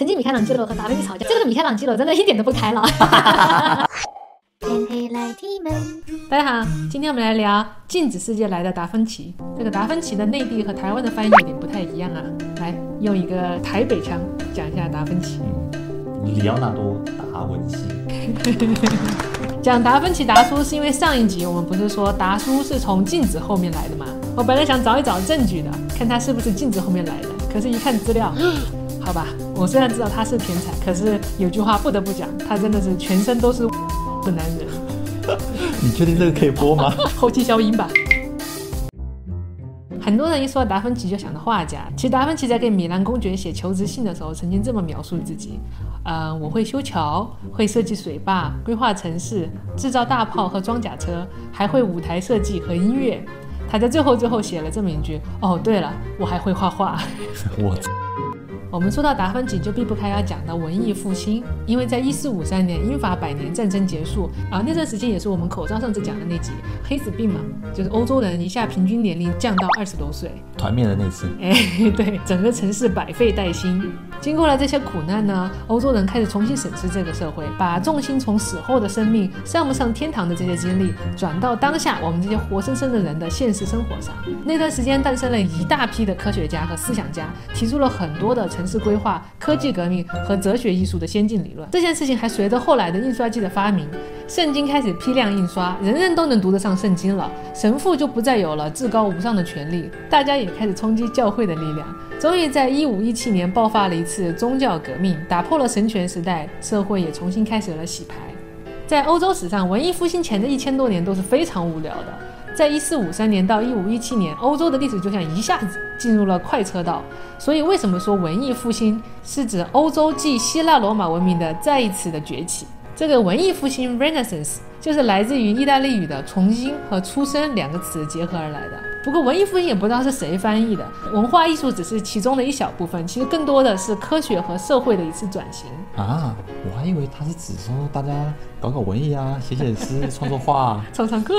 曾经米开朗基罗和达芬奇吵架，这个米开朗基罗真的一点都不开朗。天黑来踢门。大家好，今天我们来聊镜子世界来的达芬奇。这个达芬奇的内地和台湾的翻译有点不太一样啊。来，用一个台北腔讲一下达芬奇。里奥纳多达文西。讲达芬奇达叔是因为上一集我们不是说达叔是从镜子后面来的吗？我本来想找一找证据的，看他是不是镜子后面来的，可是一看资料。好吧，我虽然知道他是天才，可是有句话不得不讲，他真的是全身都是的男人。你确定这个可以播吗？后期消音吧。很多人一说达芬奇就想到画家，其实达芬奇在给米兰公爵写求职信的时候，曾经这么描述自己：呃，我会修桥，会设计水坝，规划城市，制造大炮和装甲车，还会舞台设计和音乐。他在最后最后写了这么一句：哦，对了，我还会画画。我。我们说到达芬奇，就避不开要讲到文艺复兴，因为在一四五三年英法百年战争结束啊，那段时间也是我们口罩上次讲的那集黑死病嘛，就是欧洲人一下平均年龄降到二十多岁，团灭的那次。哎，对，整个城市百废待兴。经过了这些苦难呢，欧洲人开始重新审视这个社会，把重心从死后的生命上不上天堂的这些经历，转到当下我们这些活生生的人的现实生活上。那段时间诞生了一大批的科学家和思想家，提出了很多的城市规划、科技革命和哲学艺术的先进理论。这件事情还随着后来的印刷机的发明，圣经开始批量印刷，人人都能读得上圣经了，神父就不再有了至高无上的权利，大家也开始冲击教会的力量。终于在一五一七年爆发了一次宗教革命，打破了神权时代，社会也重新开始了洗牌。在欧洲史上，文艺复兴前的一千多年都是非常无聊的。在一四五三年到一五一七年，欧洲的历史就像一下子进入了快车道。所以，为什么说文艺复兴是指欧洲继希腊罗马文明的再一次的崛起？这个文艺复兴 （Renaissance） 就是来自于意大利语的“重新”和“出生”两个词结合而来的。不过，文艺复兴也不知道是谁翻译的，文化艺术只是其中的一小部分，其实更多的是科学和社会的一次转型啊！我还以为他是指说大家搞搞文艺啊，写写诗，创作画，唱唱歌。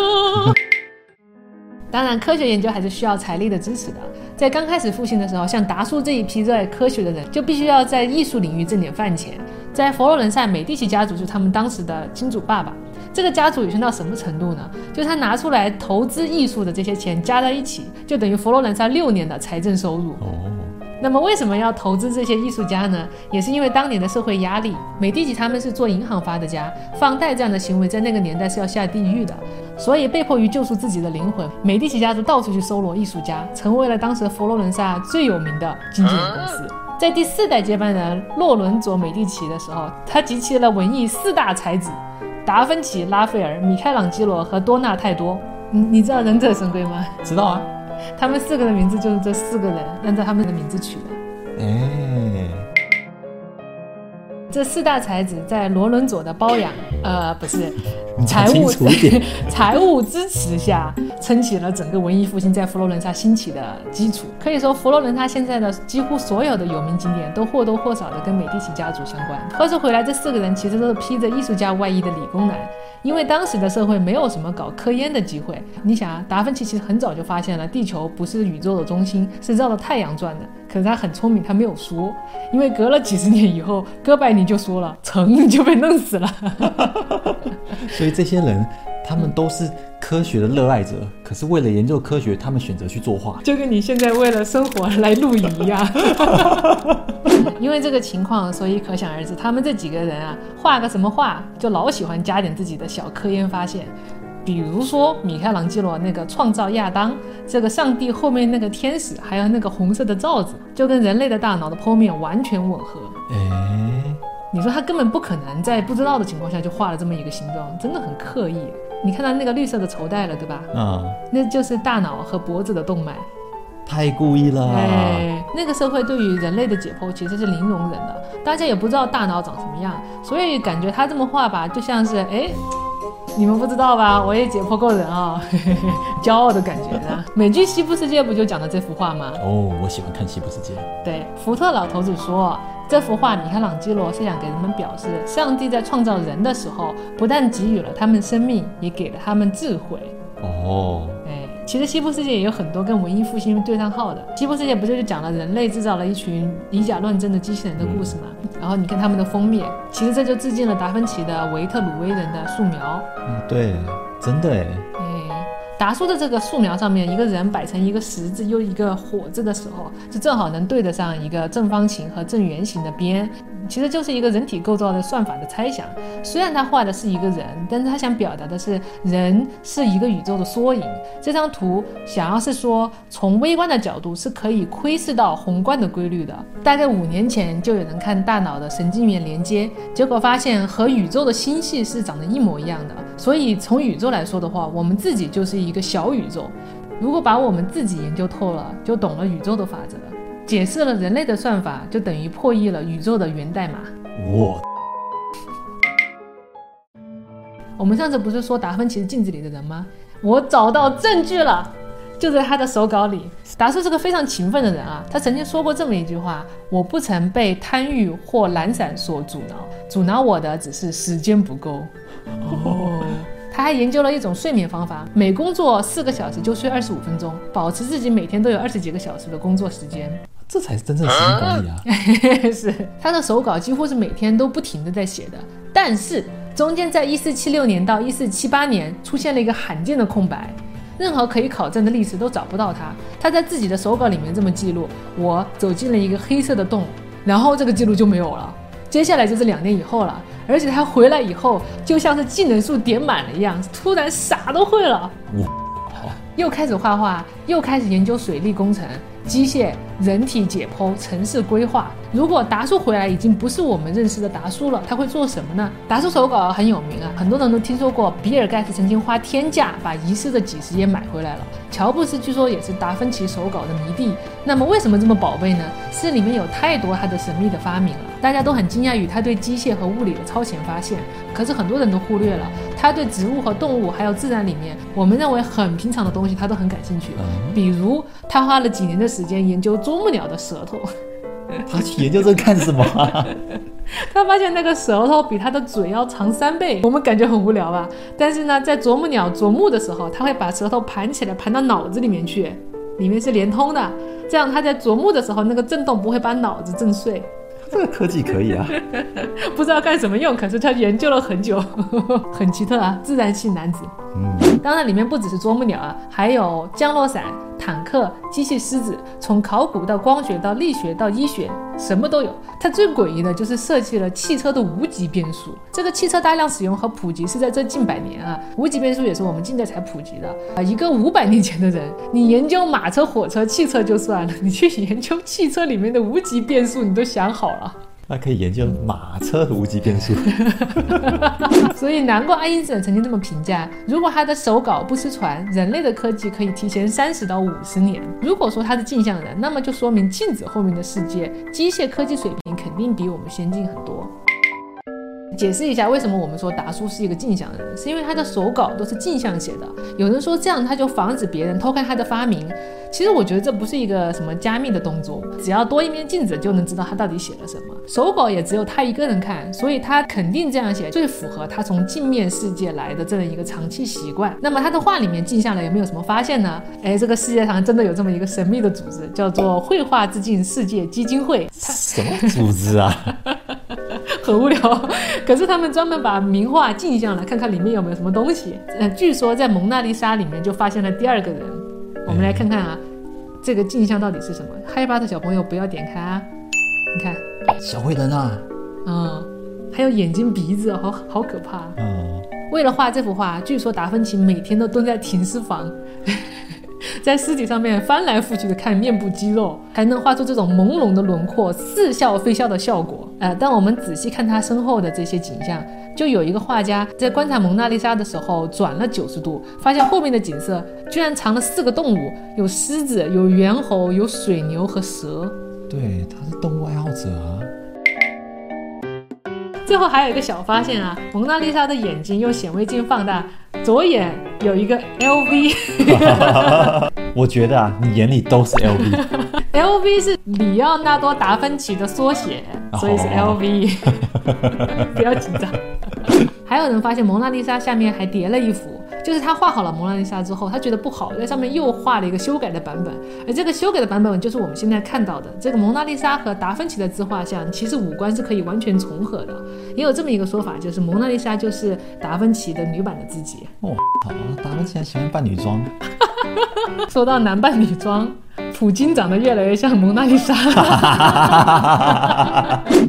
当然，科学研究还是需要财力的支持的。在刚开始复兴的时候，像达叔这一批热爱科学的人，就必须要在艺术领域挣点饭钱。在佛罗伦萨，美第奇家族就是他们当时的金主爸爸。这个家族有钱到什么程度呢？就他拿出来投资艺术的这些钱加在一起，就等于佛罗伦萨六年的财政收入。哦。那么为什么要投资这些艺术家呢？也是因为当年的社会压力。美第奇他们是做银行发的家，放贷这样的行为在那个年代是要下地狱的。所以被迫于救赎自己的灵魂，美第奇家族到处去搜罗艺术家，成为了当时佛罗伦萨最有名的经纪人公司。在第四代接班人洛伦佐美第奇的时候，他集齐了文艺四大才子。达芬奇、拉斐尔、米开朗基罗和多纳泰多，你你知道忍者神龟吗？知道啊，他们四个的名字就是这四个人按照他们的名字取的。哎。这四大才子在罗伦佐的包养，呃，不是，财务 财务支持下，撑起了整个文艺复兴在佛罗伦萨兴起的基础。可以说，佛罗伦萨现在的几乎所有的有名景点都或多或少的跟美第奇家族相关。话说回来，这四个人其实都是披着艺术家外衣的理工男。因为当时的社会没有什么搞科研的机会，你想啊，达芬奇其实很早就发现了地球不是宇宙的中心，是绕着太阳转的。可是他很聪明，他没有说，因为隔了几十年以后，哥白尼就说了，成就被弄死了。所以这些人。他们都是科学的热爱者，可是为了研究科学，他们选择去作画，就跟你现在为了生活来露营一样。因为这个情况，所以可想而知，他们这几个人啊，画个什么画，就老喜欢加点自己的小科研发现。比如说米开朗基罗那个创造亚当，这个上帝后面那个天使，还有那个红色的罩子，就跟人类的大脑的剖面完全吻合。哎，你说他根本不可能在不知道的情况下就画了这么一个形状，真的很刻意。你看到那个绿色的绸带了，对吧？啊，那就是大脑和脖子的动脉，太故意了。哎，那个社会对于人类的解剖其实是零容忍的，大家也不知道大脑长什么样，所以感觉他这么画吧，就像是哎，你们不知道吧？我也解剖过人啊，骄傲的感觉呢。美剧《西部世界》不就讲的这幅画吗？哦，我喜欢看《西部世界》。对，福特老头子说。这幅画，米开朗基罗是想给人们表示，上帝在创造人的时候，不但给予了他们生命，也给了他们智慧。哦，哎，其实西部世界也有很多跟文艺复兴对上号的。西部世界不就是讲了人类制造了一群以假乱真的机器人的故事嘛？然后你看他们的封面，其实这就致敬了达芬奇的维特鲁威人的素描。嗯，对，真的哎。达叔的这个素描上面，一个人摆成一个十字又一个火字的时候，就正好能对得上一个正方形和正圆形的边。其实就是一个人体构造的算法的猜想。虽然他画的是一个人，但是他想表达的是人是一个宇宙的缩影。这张图想要是说，从微观的角度是可以窥视到宏观的规律的。大概五年前就有人看大脑的神经元连接，结果发现和宇宙的星系是长得一模一样的。所以从宇宙来说的话，我们自己就是一个小宇宙。如果把我们自己研究透了，就懂了宇宙的法则。解释了人类的算法，就等于破译了宇宙的源代码。我，我们上次不是说达芬奇是镜子里的人吗？我找到证据了，就在他的手稿里。达叔是个非常勤奋的人啊，他曾经说过这么一句话：我不曾被贪欲或懒散所阻挠，阻挠我的只是时间不够。哦，他还研究了一种睡眠方法，每工作四个小时就睡二十五分钟，保持自己每天都有二十几个小时的工作时间。这才是真正的时间管理啊！是他的手稿几乎是每天都不停的在写的，但是中间在一四七六年到一四七八年出现了一个罕见的空白，任何可以考证的历史都找不到他。他在自己的手稿里面这么记录：我走进了一个黑色的洞，然后这个记录就没有了。接下来就是两年以后了，而且他回来以后就像是技能树点满了一样，突然啥都会了。哇，又开始画画，又开始研究水利工程。机械、人体解剖、城市规划。如果达叔回来已经不是我们认识的达叔了，他会做什么呢？达叔手稿很有名啊，很多人都听说过。比尔盖茨曾经花天价把遗失的几十页买回来了。乔布斯据说也是达芬奇手稿的迷弟。那么为什么这么宝贝呢？是里面有太多他的神秘的发明了，大家都很惊讶于他对机械和物理的超前发现。可是很多人都忽略了他对植物和动物还有自然里面我们认为很平常的东西，他都很感兴趣。比如他花了几年的时间研究啄木鸟的舌头。他去研究这干什么？他发现那个舌头比他的嘴要长三倍。我们感觉很无聊吧？但是呢，在啄木鸟啄木的时候，他会把舌头盘起来，盘到脑子里面去，里面是连通的。这样他在啄木的时候，那个震动不会把脑子震碎。这个科技可以啊，不知道干什么用，可是他研究了很久，很奇特啊，自然系男子。嗯，当然里面不只是啄木鸟啊，还有降落伞。坦克、机器狮子，从考古到光学到力学到医学，什么都有。它最诡异的就是设计了汽车的无级变速。这个汽车大量使用和普及是在这近百年啊，无级变速也是我们近代才普及的啊。一个五百年前的人，你研究马车、火车、汽车就算了，你去研究汽车里面的无级变速，你都想好了。那可以研究马车的无级变速，所以难怪爱因斯坦曾经这么评价：如果他的手稿不失传，人类的科技可以提前三十到五十年。如果说他是镜像人，那么就说明镜子后面的世界，机械科技水平肯定比我们先进很多。解释一下为什么我们说达叔是一个镜像人，是因为他的手稿都是镜像写的。有人说这样他就防止别人偷看他的发明，其实我觉得这不是一个什么加密的动作，只要多一面镜子就能知道他到底写了什么。手稿也只有他一个人看，所以他肯定这样写最符合他从镜面世界来的这样一个长期习惯。那么他的画里面镜像了有没有什么发现呢？哎，这个世界上真的有这么一个神秘的组织，叫做绘画致敬世界基金会。什么组织啊？很无聊，可是他们专门把名画镜像了，看看里面有没有什么东西。呃，据说在蒙娜丽莎里面就发现了第二个人。我们来看看啊，这个镜像到底是什么？害怕的小朋友不要点开啊！你看，小灰人啊，嗯，还有眼睛、鼻子，好好可怕。嗯，为了画这幅画，据说达芬奇每天都蹲在停尸房。在尸体上面翻来覆去的看面部肌肉，还能画出这种朦胧的轮廓、似笑非笑的效果。呃，但我们仔细看他身后的这些景象，就有一个画家在观察蒙娜丽莎的时候转了九十度，发现后面的景色居然藏了四个动物：有狮子、有猿猴、有水牛和蛇。对，他是动物爱好者啊。最后还有一个小发现啊，蒙娜丽莎的眼睛用显微镜放大，左眼有一个 LV。我觉得啊，你眼里都是 LV。LV 是里奥纳多达芬奇的缩写，所以是 LV。不要紧张。还有人发现蒙娜丽莎下面还叠了一幅，就是他画好了蒙娜丽莎之后，他觉得不好，在上面又画了一个修改的版本，而这个修改的版本就是我们现在看到的这个蒙娜丽莎和达芬奇的自画像，其实五官是可以完全重合的。也有这么一个说法，就是蒙娜丽莎就是达芬奇的女版的自己。哦，好，达芬奇还喜欢扮女装。说到男扮女装，普京长得越来越像蒙娜丽莎。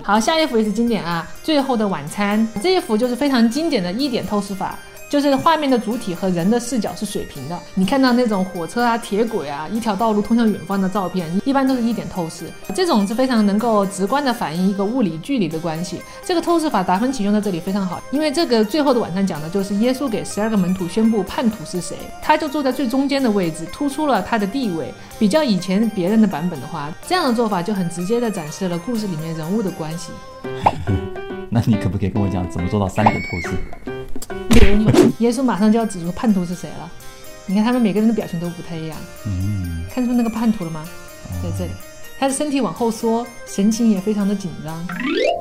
好，下一幅也是经典啊，《最后的晚餐》这一幅就是非常经典的一点透视法。就是画面的主体和人的视角是水平的。你看到那种火车啊、铁轨啊、一条道路通向远方的照片，一般都是一点透视。这种是非常能够直观的反映一个物理距离的关系。这个透视法达芬奇用在这里非常好，因为这个最后的晚上讲的就是耶稣给十二个门徒宣布叛徒是谁，他就坐在最中间的位置，突出了他的地位。比较以前别人的版本的话，这样的做法就很直接的展示了故事里面人物的关系。那你可不可以跟我讲怎么做到三点透视？耶稣马上就要指出叛徒是谁了。你看他们每个人的表情都不太一样。嗯，看出那个叛徒了吗？在这里，他的身体往后缩，神情也非常的紧张。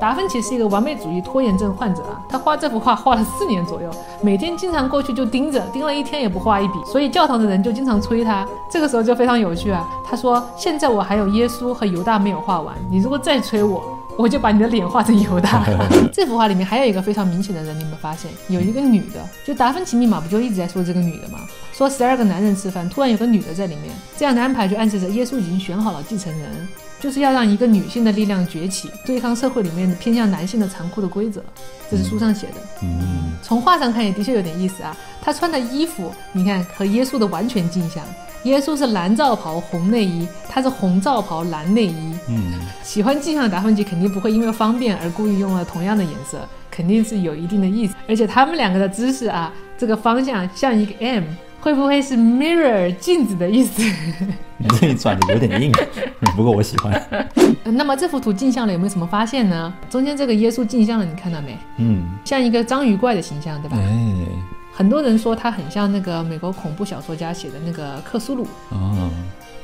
达芬奇是一个完美主义拖延症患者啊，他画这幅画画了四年左右，每天经常过去就盯着，盯了一天也不画一笔。所以教堂的人就经常催他。这个时候就非常有趣啊，他说：“现在我还有耶稣和犹大没有画完，你如果再催我。”我就把你的脸画成犹大。这幅画里面还有一个非常明显的人，你有没有发现？有一个女的，就达芬奇密码不就一直在说这个女的吗？说十二个男人吃饭，突然有个女的在里面，这样的安排就暗示着耶稣已经选好了继承人，就是要让一个女性的力量崛起，对抗社会里面偏向男性的残酷的规则。这是书上写的。嗯，从画上看也的确有点意思啊。她穿的衣服，你看和耶稣的完全镜像。耶稣是蓝罩袍红内衣，他是红罩袍蓝内衣。嗯，喜欢镜像的达芬奇肯定不会因为方便而故意用了同样的颜色，肯定是有一定的意思。而且他们两个的姿势啊，这个方向像一个 M，会不会是 mirror 镜子的意思？你这一转的有点硬，不过我喜欢。那么这幅图镜像了有没有什么发现呢？中间这个耶稣镜像了，你看到没？嗯，像一个章鱼怪的形象，对吧？哎。很多人说他很像那个美国恐怖小说家写的那个克苏鲁。哦。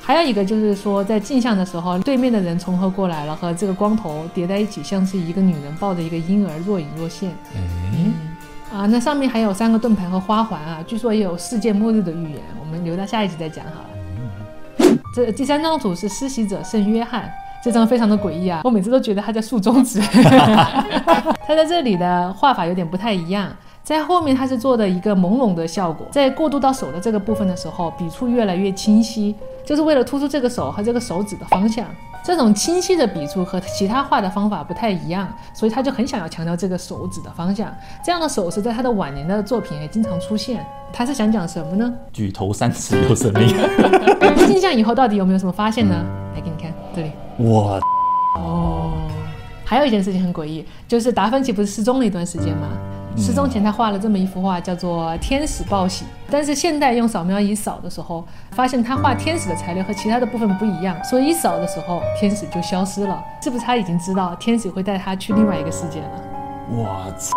还有一个就是说，在镜像的时候，对面的人重合过来了，和这个光头叠在一起，像是一个女人抱着一个婴儿，若隐若现。嗯。啊，那上面还有三个盾牌和花环啊，据说也有世界末日的预言，我们留到下一集再讲好了。这第三张图是施洗者圣约翰，这张非常的诡异啊，我每次都觉得他在竖中指。他在这里的画法有点不太一样。在后面，它是做的一个朦胧的效果。在过渡到手的这个部分的时候，笔触越来越清晰，就是为了突出这个手和这个手指的方向。这种清晰的笔触和其他画的方法不太一样，所以他就很想要强调这个手指的方向。这样的手势在他的晚年的作品也经常出现。他是想讲什么呢？举头三尺有神明。镜像以后到底有没有什么发现呢？来给你看这里。哇哦，还有一件事情很诡异，就是达芬奇不是失踪了一段时间吗？失踪前，他画了这么一幅画，叫做《天使报喜》。但是现代用扫描仪扫的时候，发现他画天使的材料和其他的部分不一样，所以一扫的时候，天使就消失了。是不是他已经知道天使会带他去另外一个世界了？我操！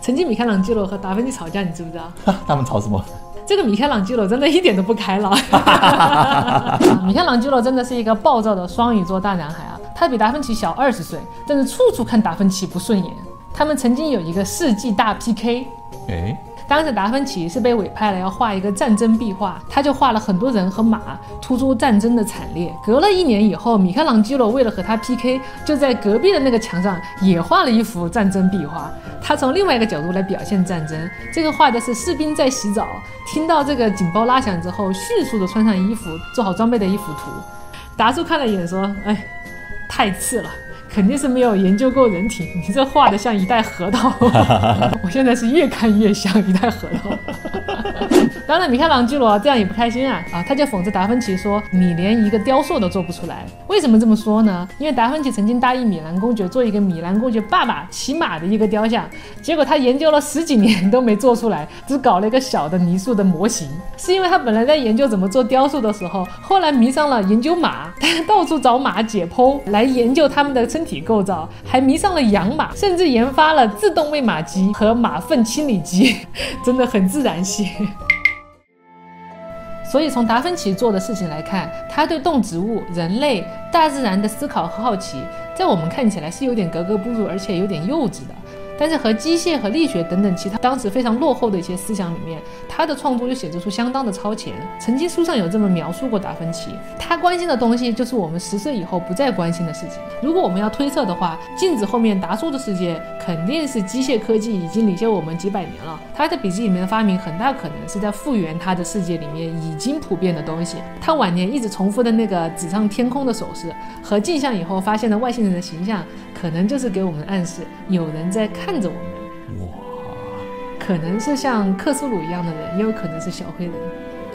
曾经米开朗基罗和达芬奇吵架，你知不知道？他们吵什么？这个米开朗基罗真的一点都不开朗。米开朗基罗真的是一个暴躁的双鱼座大男孩啊！他比达芬奇小二十岁，但是处处看达芬奇不顺眼。他们曾经有一个世纪大 PK，哎，当时达芬奇是被委派了要画一个战争壁画，他就画了很多人和马，突出战争的惨烈。隔了一年以后，米开朗基罗为了和他 PK，就在隔壁的那个墙上也画了一幅战争壁画，他从另外一个角度来表现战争。这个画的是士兵在洗澡，听到这个警报拉响之后，迅速的穿上衣服，做好装备的一幅图。达叔看了一眼说：“哎。”太次了，肯定是没有研究过人体。你这画的像一袋核桃，我现在是越看越像一袋核桃。当然，米开朗基罗这样也不开心啊啊！他就讽刺达芬奇说：“你连一个雕塑都做不出来。”为什么这么说呢？因为达芬奇曾经答应米兰公爵做一个米兰公爵爸爸骑马的一个雕像，结果他研究了十几年都没做出来，只搞了一个小的泥塑的模型。是因为他本来在研究怎么做雕塑的时候，后来迷上了研究马，到处找马解剖来研究他们的身体构造，还迷上了养马，甚至研发了自动喂马机和马粪清理机，真的很自然系。所以从达芬奇做的事情来看，他对动植物、人类、大自然的思考和好奇，在我们看起来是有点格格不入，而且有点幼稚的。但是和机械和力学等等其他当时非常落后的一些思想里面，他的创作就显示出相当的超前。曾经书上有这么描述过达芬奇，他关心的东西就是我们十岁以后不再关心的事情。如果我们要推测的话，镜子后面达叔的世界肯定是机械科技已经领先我们几百年了。他的笔记里面的发明很大可能是在复原他的世界里面已经普遍的东西。他晚年一直重复的那个指上天空的手势和镜像以后发现的外星人的形象，可能就是给我们暗示有人在看着我们。哇，可能是像克苏鲁一样的人，也有可能是小黑人。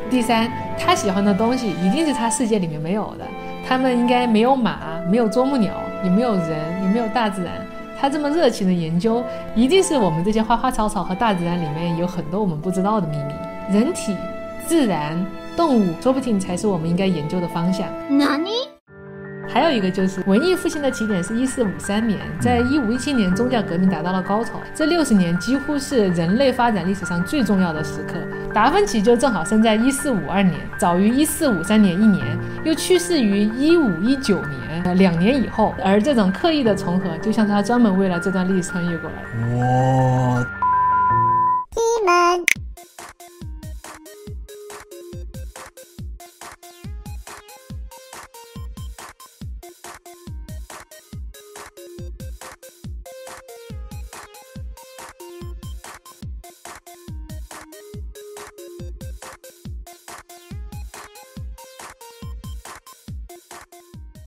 第三，他喜欢的东西一定是他世界里面没有的。他们应该没有马，没有啄木鸟，也没有人，也没有大自然。他这么热情的研究，一定是我们这些花花草草和大自然里面有很多我们不知道的秘密。人体、自然、动物，说不定才是我们应该研究的方向。还有一个就是文艺复兴的起点是一四五三年，在一五一七年宗教革命达到了高潮，这六十年几乎是人类发展历史上最重要的时刻。达芬奇就正好生在一四五二年，早于一四五三年一年，又去世于一五一九年，两年以后。而这种刻意的重合，就像他专门为了这段历史穿越过来。哇，